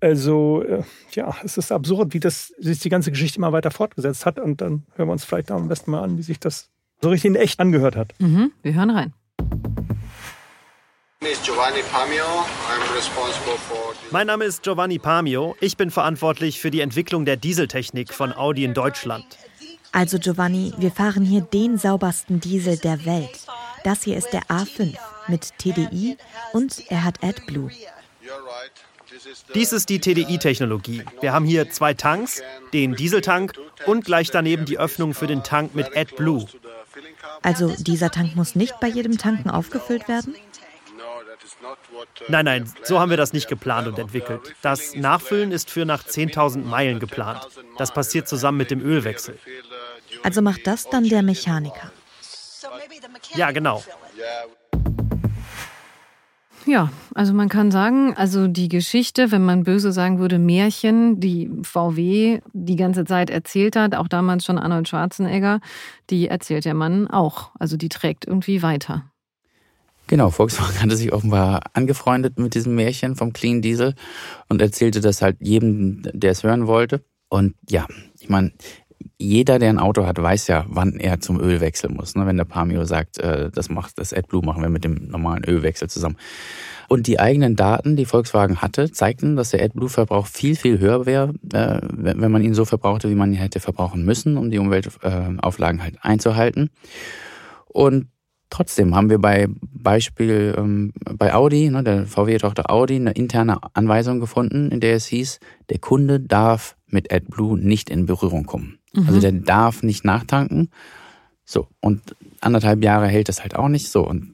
Also, äh, ja, es ist absurd, wie das sich die ganze Geschichte immer weiter fortgesetzt hat. Und dann hören wir uns vielleicht am besten mal an, wie sich das so richtig in echt angehört hat. Mhm, wir hören rein. Mein Name ist Giovanni Pamio. Ich bin verantwortlich für die Entwicklung der Dieseltechnik von Audi in Deutschland. Also Giovanni, wir fahren hier den saubersten Diesel der Welt. Das hier ist der A5 mit TDI und er hat AdBlue. Dies ist die TDI-Technologie. Wir haben hier zwei Tanks, den Dieseltank und gleich daneben die Öffnung für den Tank mit AdBlue. Also dieser Tank muss nicht bei jedem Tanken aufgefüllt werden? Nein, nein, so haben wir das nicht geplant und entwickelt. Das Nachfüllen ist für nach 10.000 Meilen geplant. Das passiert zusammen mit dem Ölwechsel. Also macht das dann der Mechaniker? Ja, genau. Ja, also man kann sagen, also die Geschichte, wenn man böse sagen würde, Märchen, die VW die ganze Zeit erzählt hat, auch damals schon Arnold Schwarzenegger, die erzählt der Mann auch. Also die trägt irgendwie weiter. Genau, Volkswagen hatte sich offenbar angefreundet mit diesem Märchen vom Clean Diesel und erzählte das halt jedem, der es hören wollte. Und ja, ich meine, jeder, der ein Auto hat, weiß ja, wann er zum Ölwechsel muss. Ne? Wenn der Pamio sagt, äh, das macht das AdBlue machen wir mit dem normalen Ölwechsel zusammen. Und die eigenen Daten, die Volkswagen hatte, zeigten, dass der AdBlue-Verbrauch viel, viel höher wäre, äh, wenn man ihn so verbrauchte, wie man ihn hätte verbrauchen müssen, um die Umweltauflagen halt einzuhalten. Und Trotzdem haben wir bei Beispiel ähm, bei Audi, ne, der VW-Tochter Audi, eine interne Anweisung gefunden, in der es hieß, der Kunde darf mit AdBlue nicht in Berührung kommen. Mhm. Also der darf nicht nachtanken. So, und anderthalb Jahre hält das halt auch nicht so. Und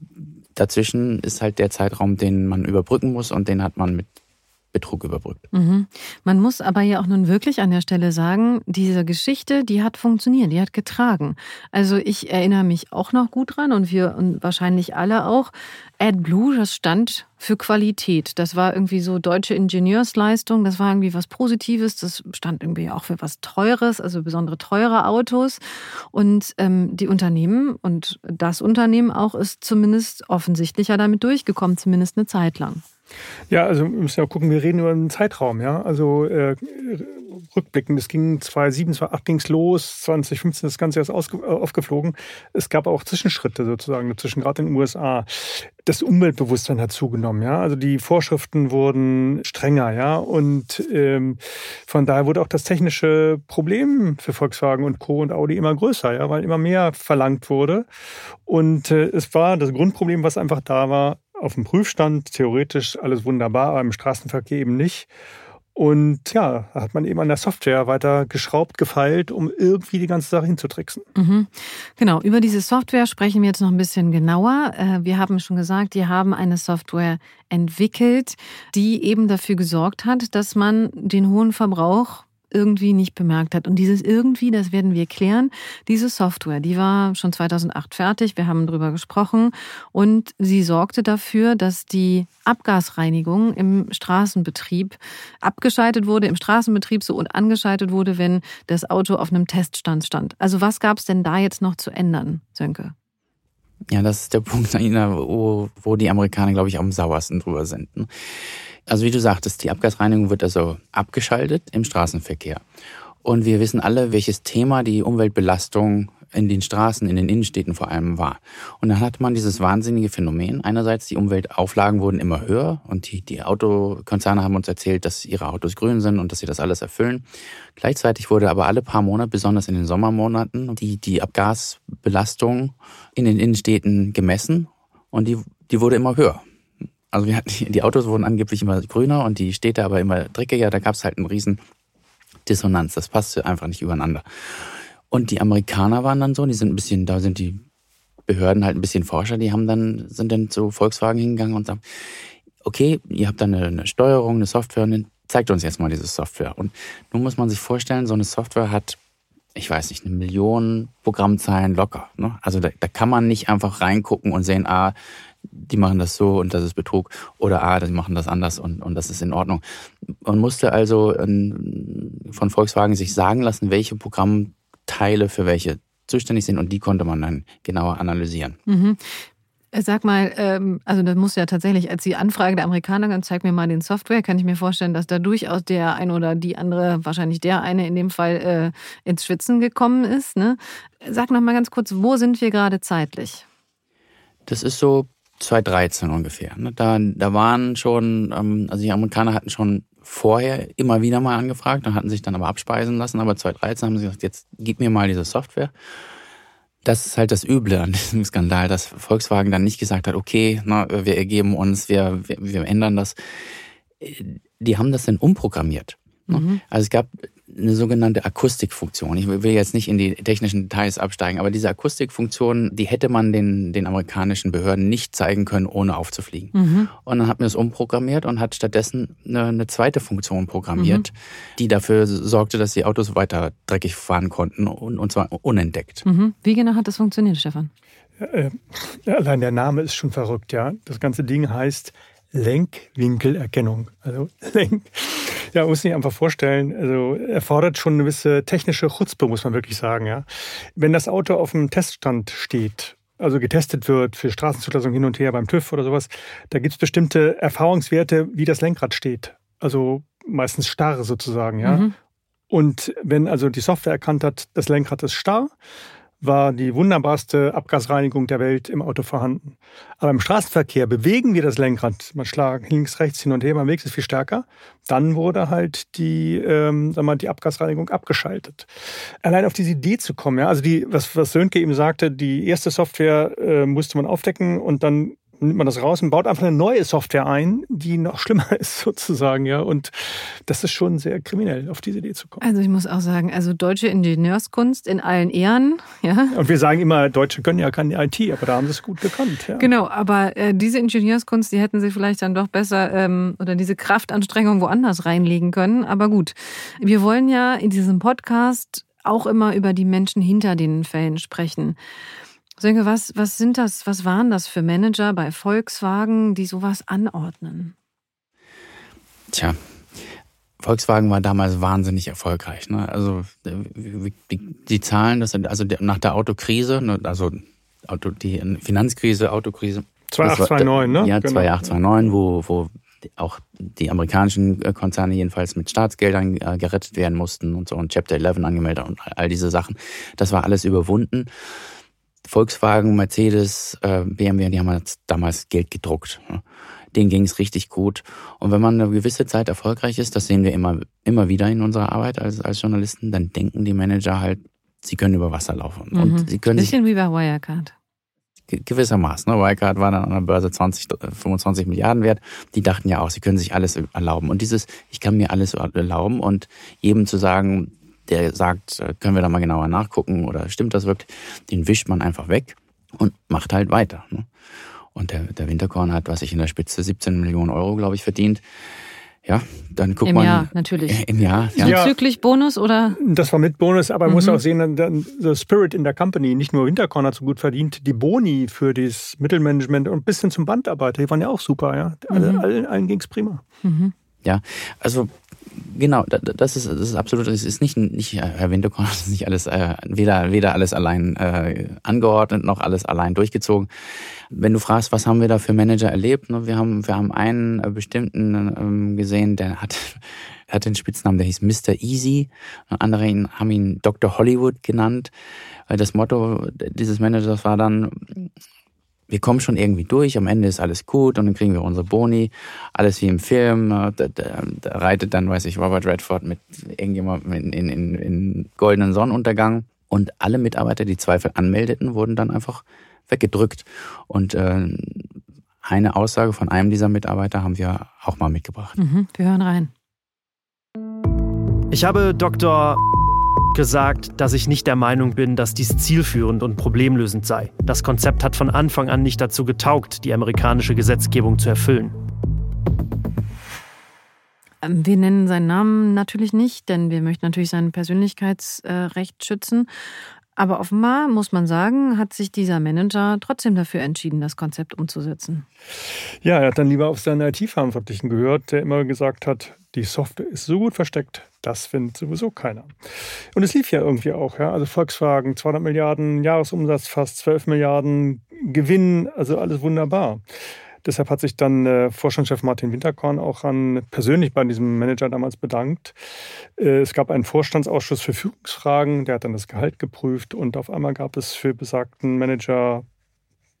dazwischen ist halt der Zeitraum, den man überbrücken muss und den hat man mit Betrug überbrückt. Mhm. Man muss aber ja auch nun wirklich an der Stelle sagen, diese Geschichte, die hat funktioniert, die hat getragen. Also ich erinnere mich auch noch gut dran und wir und wahrscheinlich alle auch. AdBlue, das stand für Qualität. Das war irgendwie so deutsche Ingenieursleistung, das war irgendwie was Positives, das stand irgendwie auch für was Teures, also besondere teure Autos. Und ähm, die Unternehmen und das Unternehmen auch ist zumindest offensichtlicher damit durchgekommen, zumindest eine Zeit lang. Ja, also wir müssen ja gucken, wir reden über einen Zeitraum, ja. Also äh, rückblickend, es ging 2007, 2008 ging es los, 2015 ist das Ganze erst äh, aufgeflogen. Es gab auch Zwischenschritte sozusagen, dazwischen gerade in den USA. Das Umweltbewusstsein hat zugenommen, ja. Also die Vorschriften wurden strenger, ja. Und ähm, von daher wurde auch das technische Problem für Volkswagen und Co. und Audi immer größer, ja, weil immer mehr verlangt wurde. Und äh, es war das Grundproblem, was einfach da war, auf dem Prüfstand theoretisch alles wunderbar, aber im Straßenverkehr eben nicht. Und ja, hat man eben an der Software weiter geschraubt, gefeilt, um irgendwie die ganze Sache hinzutricksen. Mhm. Genau, über diese Software sprechen wir jetzt noch ein bisschen genauer. Äh, wir haben schon gesagt, die haben eine Software entwickelt, die eben dafür gesorgt hat, dass man den hohen Verbrauch irgendwie nicht bemerkt hat. Und dieses irgendwie, das werden wir klären. Diese Software, die war schon 2008 fertig. Wir haben drüber gesprochen. Und sie sorgte dafür, dass die Abgasreinigung im Straßenbetrieb abgeschaltet wurde, im Straßenbetrieb so und angeschaltet wurde, wenn das Auto auf einem Teststand stand. Also was gab es denn da jetzt noch zu ändern, Sönke? Ja, das ist der *laughs* Punkt, wo, wo die Amerikaner, glaube ich, am sauersten drüber sind. Also wie du sagtest, die Abgasreinigung wird also abgeschaltet im Straßenverkehr. Und wir wissen alle, welches Thema die Umweltbelastung in den Straßen, in den Innenstädten vor allem war. Und dann hatte man dieses wahnsinnige Phänomen. Einerseits, die Umweltauflagen wurden immer höher und die, die Autokonzerne haben uns erzählt, dass ihre Autos grün sind und dass sie das alles erfüllen. Gleichzeitig wurde aber alle paar Monate, besonders in den Sommermonaten, die, die Abgasbelastung in den Innenstädten gemessen und die, die wurde immer höher. Also wir hatten, die Autos wurden angeblich immer grüner und die Städte aber immer dreckiger. Da gab es halt einen riesen Dissonanz. Das passte einfach nicht übereinander. Und die Amerikaner waren dann so, die sind ein bisschen, da sind die Behörden halt ein bisschen Forscher, die haben dann, sind dann zu Volkswagen hingegangen und sagen, okay, ihr habt da eine, eine Steuerung, eine Software und dann zeigt uns jetzt mal diese Software. Und nun muss man sich vorstellen, so eine Software hat, ich weiß nicht, eine Million Programmzeilen locker. Ne? Also da, da kann man nicht einfach reingucken und sehen, ah, die machen das so und das ist Betrug oder ah, die machen das anders und, und das ist in Ordnung. Man musste also ähm, von Volkswagen sich sagen lassen, welche Programmteile für welche zuständig sind und die konnte man dann genauer analysieren. Mhm. Sag mal, ähm, also das muss ja tatsächlich, als die Anfrage der Amerikaner dann zeig mir mal den Software, kann ich mir vorstellen, dass da durchaus der eine oder die andere, wahrscheinlich der eine in dem Fall, äh, ins Schwitzen gekommen ist. Ne? Sag noch mal ganz kurz, wo sind wir gerade zeitlich? Das ist so 2013 ungefähr. Ne? Da, da waren schon, ähm, also die Amerikaner hatten schon vorher immer wieder mal angefragt und hatten sich dann aber abspeisen lassen. Aber 2013 haben sie gesagt, jetzt gib mir mal diese Software. Das ist halt das Üble an *laughs* diesem Skandal, dass Volkswagen dann nicht gesagt hat, okay, na, wir ergeben uns, wir, wir, wir ändern das. Die haben das dann umprogrammiert. Ne? Mhm. Also es gab eine sogenannte Akustikfunktion. Ich will jetzt nicht in die technischen Details absteigen, aber diese Akustikfunktion, die hätte man den, den amerikanischen Behörden nicht zeigen können, ohne aufzufliegen. Mhm. Und dann hat man es umprogrammiert und hat stattdessen eine, eine zweite Funktion programmiert, mhm. die dafür sorgte, dass die Autos weiter dreckig fahren konnten und, und zwar unentdeckt. Mhm. Wie genau hat das funktioniert, Stefan? Äh, allein der Name ist schon verrückt, ja. Das ganze Ding heißt Lenkwinkelerkennung. Also *laughs* Lenk. Ja, muss sich einfach vorstellen. Also erfordert schon eine gewisse technische Chutzpe, muss man wirklich sagen. Ja, wenn das Auto auf dem Teststand steht also getestet wird für Straßenzulassung hin und her beim TÜV oder sowas, da gibt es bestimmte Erfahrungswerte, wie das Lenkrad steht. Also meistens starr sozusagen, ja. Mhm. Und wenn also die Software erkannt hat, das Lenkrad ist starr, war die wunderbarste Abgasreinigung der Welt im Auto vorhanden. Aber im Straßenverkehr bewegen wir das Lenkrad, man schlägt links, rechts, hin und her, man bewegt es viel stärker. Dann wurde halt die, ähm, sag mal, die Abgasreinigung abgeschaltet. Allein auf diese Idee zu kommen, ja, also die, was, was Sönke eben sagte, die erste Software äh, musste man aufdecken und dann nimmt man das raus und baut einfach eine neue Software ein, die noch schlimmer *laughs* ist sozusagen, ja. Und das ist schon sehr kriminell, auf diese Idee zu kommen. Also ich muss auch sagen, also deutsche Ingenieurskunst in allen Ehren, ja. Und wir sagen immer, Deutsche können ja keine IT, aber da haben sie es gut gekannt, ja. Genau, aber äh, diese Ingenieurskunst, die hätten sie vielleicht dann doch besser ähm, oder diese Kraftanstrengung woanders reinlegen können. Aber gut, wir wollen ja in diesem Podcast auch immer über die Menschen hinter den Fällen sprechen. Sönke, was, was sind das, was waren das für Manager bei Volkswagen, die sowas anordnen? Tja, Volkswagen war damals wahnsinnig erfolgreich. Ne? Also die, die Zahlen, das sind also nach der Autokrise, ne, also Auto, die Finanzkrise, Autokrise. 2829, ne? Ja, 2829, wo, wo auch die amerikanischen Konzerne jedenfalls mit Staatsgeldern äh, gerettet werden mussten und so und Chapter 11 angemeldet und all diese Sachen. Das war alles überwunden. Volkswagen, Mercedes, äh, BMW, die haben damals Geld gedruckt. Denen ging es richtig gut. Und wenn man eine gewisse Zeit erfolgreich ist, das sehen wir immer, immer wieder in unserer Arbeit als, als Journalisten, dann denken die Manager halt, sie können über Wasser laufen. Mhm. Und sie können Bisschen wie bei Wirecard. Gewissermaßen. Ne? Wirecard war dann an der Börse 20, 25 Milliarden wert. Die dachten ja auch, sie können sich alles erlauben. Und dieses, ich kann mir alles erlauben und jedem zu sagen, der sagt, äh, können wir da mal genauer nachgucken oder stimmt das wirklich, den wischt man einfach weg und macht halt weiter. Ne? Und der, der Winterkorn hat, was ich in der Spitze 17 Millionen Euro, glaube ich, verdient. Ja, dann guckt Im man. Im Jahr, natürlich. Im Jahr, ja. Zuzüglich Bonus oder? Das war mit Bonus, aber man mhm. muss auch sehen, der Spirit in der Company, nicht nur Winterkorn hat so gut verdient, die Boni für das Mittelmanagement und bis hin zum Bandarbeiter, die waren ja auch super, ja. Mhm. Allen, allen ging es prima. Mhm. Ja, also genau, das ist, das ist absolut, es ist nicht, nicht Herr Winterkorn, *laughs* das ist nicht alles, äh, weder, weder alles allein äh, angeordnet noch alles allein durchgezogen. Wenn du fragst, was haben wir da für Manager erlebt, ne, wir haben, wir haben einen äh, bestimmten ähm, gesehen, der hat, *laughs* hat den Spitznamen, der hieß Mr. Easy. Andere haben ihn Dr. Hollywood genannt. Das Motto dieses Managers war dann, wir kommen schon irgendwie durch, am Ende ist alles gut und dann kriegen wir unsere Boni, alles wie im Film. Da, da, da reitet dann, weiß ich, Robert Redford mit irgendjemandem in, in, in, in goldenen Sonnenuntergang. Und alle Mitarbeiter, die Zweifel anmeldeten, wurden dann einfach weggedrückt. Und äh, eine Aussage von einem dieser Mitarbeiter haben wir auch mal mitgebracht. Mhm, wir hören rein. Ich habe Dr gesagt, dass ich nicht der Meinung bin, dass dies zielführend und problemlösend sei. Das Konzept hat von Anfang an nicht dazu getaugt, die amerikanische Gesetzgebung zu erfüllen. Ähm, wir nennen seinen Namen natürlich nicht, denn wir möchten natürlich sein Persönlichkeitsrecht schützen. Aber offenbar, muss man sagen, hat sich dieser Manager trotzdem dafür entschieden, das Konzept umzusetzen. Ja, er hat dann lieber auf seinen IT-Verantwortlichen gehört, der immer gesagt hat, die Software ist so gut versteckt, das findet sowieso keiner. Und es lief ja irgendwie auch. Ja? Also Volkswagen, 200 Milliarden Jahresumsatz, fast 12 Milliarden Gewinn, also alles wunderbar. Deshalb hat sich dann äh, Vorstandschef Martin Winterkorn auch an, persönlich bei diesem Manager damals bedankt. Äh, es gab einen Vorstandsausschuss für Führungsfragen, der hat dann das Gehalt geprüft und auf einmal gab es für besagten Manager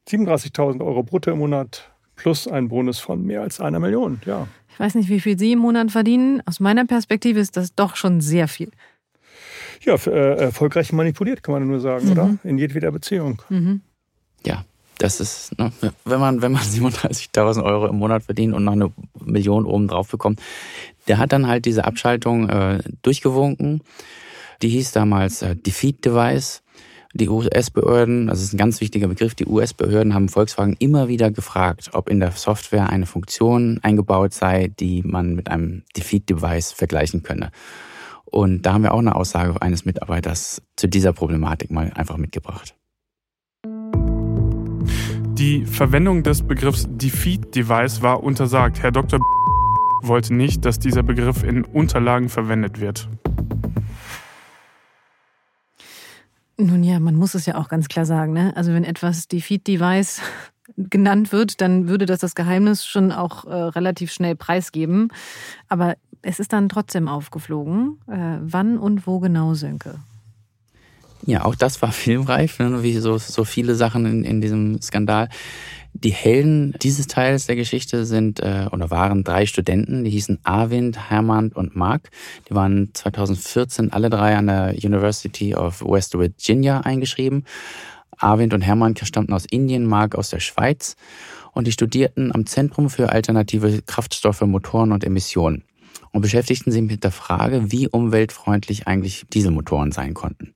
37.000 Euro brutto im Monat plus einen Bonus von mehr als einer Million. Ja. Ich weiß nicht, wie viel Sie im Monat verdienen. Aus meiner Perspektive ist das doch schon sehr viel. Ja, äh, erfolgreich manipuliert, kann man nur sagen, mhm. oder? In jedweder Beziehung. Mhm. Ja, das ist, ne, wenn man, wenn man *laughs* 37.000 Euro im Monat verdient und noch eine Million oben drauf bekommt, der hat dann halt diese Abschaltung äh, durchgewunken. Die hieß damals äh, Defeat Device. Die US-Behörden, das ist ein ganz wichtiger Begriff, die US-Behörden haben Volkswagen immer wieder gefragt, ob in der Software eine Funktion eingebaut sei, die man mit einem Defeat-Device vergleichen könne. Und da haben wir auch eine Aussage eines Mitarbeiters zu dieser Problematik mal einfach mitgebracht. Die Verwendung des Begriffs Defeat Device war untersagt. Herr Dr. wollte nicht, dass dieser Begriff in Unterlagen verwendet wird. Nun ja, man muss es ja auch ganz klar sagen. Ne? Also wenn etwas Defeat Device *laughs* genannt wird, dann würde das das Geheimnis schon auch äh, relativ schnell preisgeben. Aber es ist dann trotzdem aufgeflogen. Äh, wann und wo genau, Sönke? Ja, auch das war *laughs* filmreif, ne? wie so, so viele Sachen in, in diesem Skandal. Die Helden dieses Teils der Geschichte sind äh, oder waren drei Studenten, die hießen Arvind, Hermann und Mark. Die waren 2014 alle drei an der University of West Virginia eingeschrieben. Arvind und Hermann stammten aus Indien, Mark aus der Schweiz und die studierten am Zentrum für alternative Kraftstoffe, Motoren und Emissionen und beschäftigten sich mit der Frage, wie umweltfreundlich eigentlich Dieselmotoren sein konnten.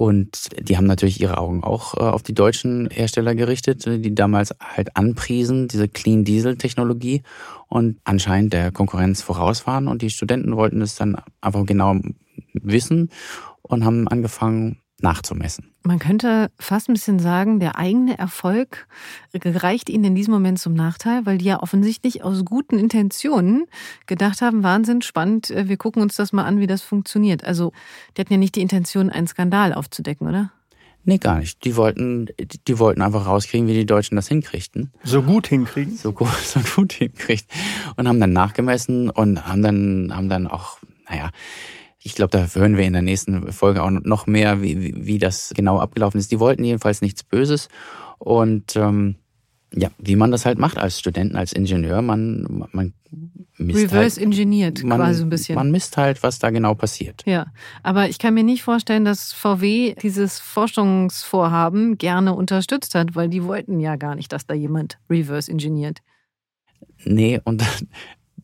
Und die haben natürlich ihre Augen auch äh, auf die deutschen Hersteller gerichtet, die damals halt anpriesen, diese Clean Diesel Technologie und anscheinend der Konkurrenz voraus waren. Und die Studenten wollten es dann einfach genau wissen und haben angefangen, nachzumessen. Man könnte fast ein bisschen sagen, der eigene Erfolg gereicht ihnen in diesem Moment zum Nachteil, weil die ja offensichtlich aus guten Intentionen gedacht haben, Wahnsinn, spannend, äh, wir gucken uns das mal an, wie das funktioniert. Also die hatten ja nicht die Intention, einen Skandal aufzudecken, oder? Nee, gar nicht. Die wollten, die wollten einfach rauskriegen, wie die Deutschen das hinkriegten. So gut hinkriegen? So gut, *laughs* so gut hinkriegt. Und haben dann nachgemessen und haben dann, haben dann auch, naja, ich glaube, da hören wir in der nächsten Folge auch noch mehr, wie, wie, das genau abgelaufen ist. Die wollten jedenfalls nichts Böses. Und ähm, ja, wie man das halt macht als Studenten, als Ingenieur, man, man misst Reverse halt, engineert man, quasi ein bisschen. Man misst halt, was da genau passiert. Ja, aber ich kann mir nicht vorstellen, dass VW dieses Forschungsvorhaben gerne unterstützt hat, weil die wollten ja gar nicht, dass da jemand reverse engineert. Nee, und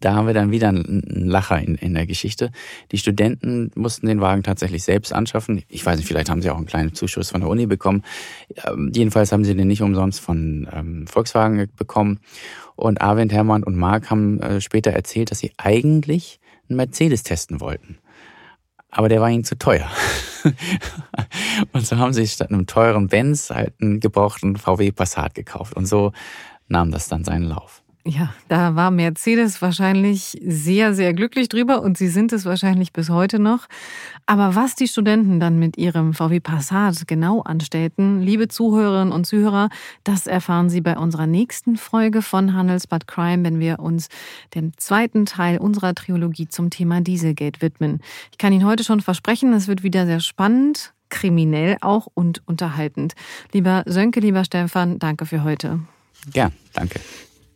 da haben wir dann wieder einen Lacher in, in der Geschichte. Die Studenten mussten den Wagen tatsächlich selbst anschaffen. Ich weiß nicht, vielleicht haben sie auch einen kleinen Zuschuss von der Uni bekommen. Ähm, jedenfalls haben sie den nicht umsonst von ähm, Volkswagen bekommen. Und Arvind, Hermann und Marc haben äh, später erzählt, dass sie eigentlich einen Mercedes testen wollten. Aber der war ihnen zu teuer. *laughs* und so haben sie statt einem teuren Benz halt einen gebrauchten VW Passat gekauft. Und so nahm das dann seinen Lauf. Ja, da war Mercedes wahrscheinlich sehr, sehr glücklich drüber und sie sind es wahrscheinlich bis heute noch. Aber was die Studenten dann mit ihrem VW Passat genau anstellten, liebe Zuhörerinnen und Zuhörer, das erfahren Sie bei unserer nächsten Folge von Handelsbad Crime, wenn wir uns dem zweiten Teil unserer Trilogie zum Thema Dieselgate widmen. Ich kann Ihnen heute schon versprechen, es wird wieder sehr spannend, kriminell auch und unterhaltend. Lieber Sönke, lieber Stefan, danke für heute. Ja, danke.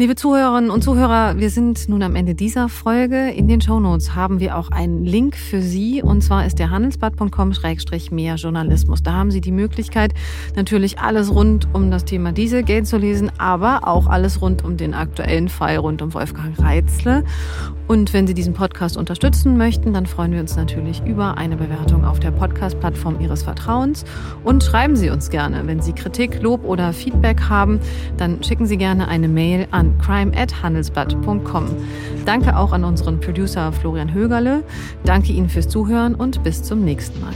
Liebe Zuhörerinnen und Zuhörer, wir sind nun am Ende dieser Folge. In den Shownotes haben wir auch einen Link für Sie und zwar ist der handelsblatt.com-mehr Journalismus. Da haben Sie die Möglichkeit, natürlich alles rund um das Thema Dieselgate zu lesen, aber auch alles rund um den aktuellen Fall rund um Wolfgang Reitzle. Und wenn Sie diesen Podcast unterstützen möchten, dann freuen wir uns natürlich über eine Bewertung auf der Podcast-Plattform Ihres Vertrauens und schreiben Sie uns gerne. Wenn Sie Kritik, Lob oder Feedback haben, dann schicken Sie gerne eine Mail an crime@handelsblatt.com. Danke auch an unseren Producer Florian Högerle. Danke Ihnen fürs Zuhören und bis zum nächsten Mal.